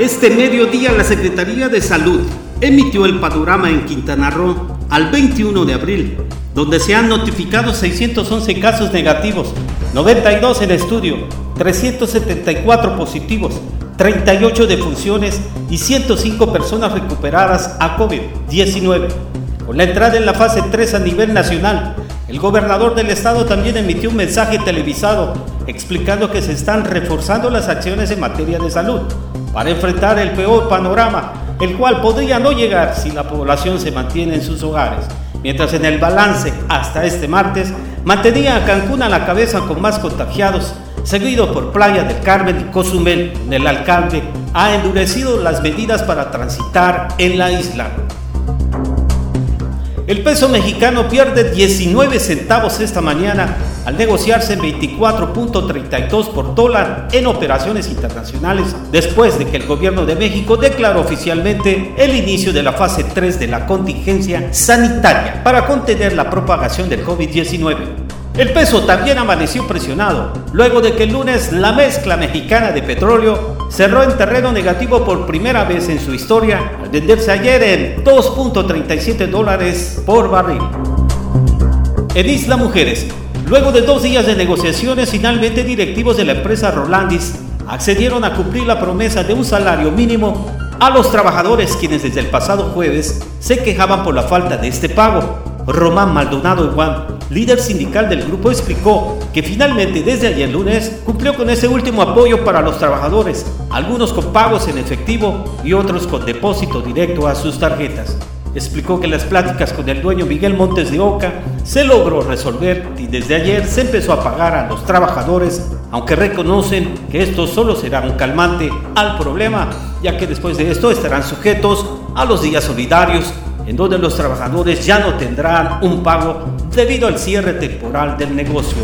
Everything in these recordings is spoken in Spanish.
Este mediodía la Secretaría de Salud emitió el panorama en Quintana Roo al 21 de abril, donde se han notificado 611 casos negativos, 92 en estudio, 374 positivos, 38 defunciones y 105 personas recuperadas a COVID-19. Con la entrada en la fase 3 a nivel nacional, el gobernador del estado también emitió un mensaje televisado explicando que se están reforzando las acciones en materia de salud para enfrentar el peor panorama, el cual podría no llegar si la población se mantiene en sus hogares. Mientras en el balance hasta este martes mantenía a Cancún a la cabeza con más contagiados, seguido por Playa del Carmen y Cozumel, el alcalde ha endurecido las medidas para transitar en la isla. El peso mexicano pierde 19 centavos esta mañana al negociarse en 24.32 por dólar en operaciones internacionales después de que el gobierno de México declaró oficialmente el inicio de la fase 3 de la contingencia sanitaria para contener la propagación del COVID-19. El peso también amaneció presionado, luego de que el lunes la mezcla mexicana de petróleo cerró en terreno negativo por primera vez en su historia, al venderse ayer en 2.37 dólares por barril. En Isla Mujeres, luego de dos días de negociaciones, finalmente directivos de la empresa Rolandis accedieron a cumplir la promesa de un salario mínimo a los trabajadores quienes desde el pasado jueves se quejaban por la falta de este pago. Román Maldonado Juan líder sindical del grupo, explicó que finalmente desde ayer lunes cumplió con ese último apoyo para los trabajadores, algunos con pagos en efectivo y otros con depósito directo a sus tarjetas. Explicó que las pláticas con el dueño Miguel Montes de Oca se logró resolver y desde ayer se empezó a pagar a los trabajadores, aunque reconocen que esto solo será un calmante al problema, ya que después de esto estarán sujetos a los días solidarios en donde los trabajadores ya no tendrán un pago debido al cierre temporal del negocio.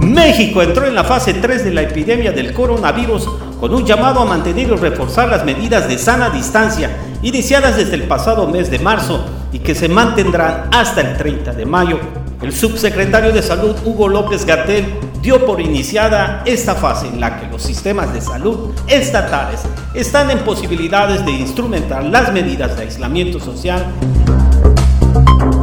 México entró en la fase 3 de la epidemia del coronavirus con un llamado a mantener y reforzar las medidas de sana distancia iniciadas desde el pasado mes de marzo y que se mantendrán hasta el 30 de mayo. El subsecretario de Salud Hugo López Gatel dio por iniciada esta fase en la que los sistemas de salud estatales están en posibilidades de instrumentar las medidas de aislamiento social.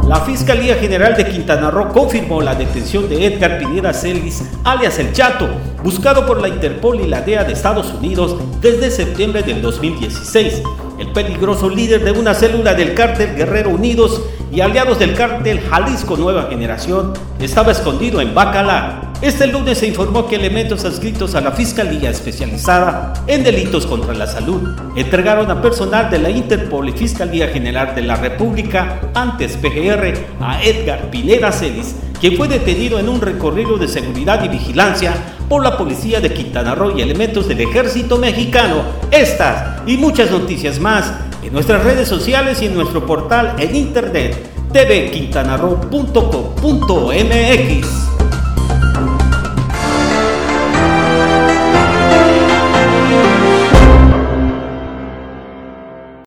La Fiscalía General de Quintana Roo confirmó la detención de Edgar Pineda Celis, alias El Chato, buscado por la Interpol y la DEA de Estados Unidos desde septiembre del 2016. El peligroso líder de una célula del cártel Guerrero Unidos y aliados del cártel Jalisco Nueva Generación estaba escondido en Bacalar, este lunes se informó que elementos adscritos a la Fiscalía Especializada en Delitos contra la Salud entregaron a personal de la Interpol y Fiscalía General de la República, antes PGR, a Edgar Pineda Celis, quien fue detenido en un recorrido de seguridad y vigilancia por la policía de Quintana Roo y elementos del ejército mexicano. Estas y muchas noticias más en nuestras redes sociales y en nuestro portal en internet tvquintanarro.com.mx.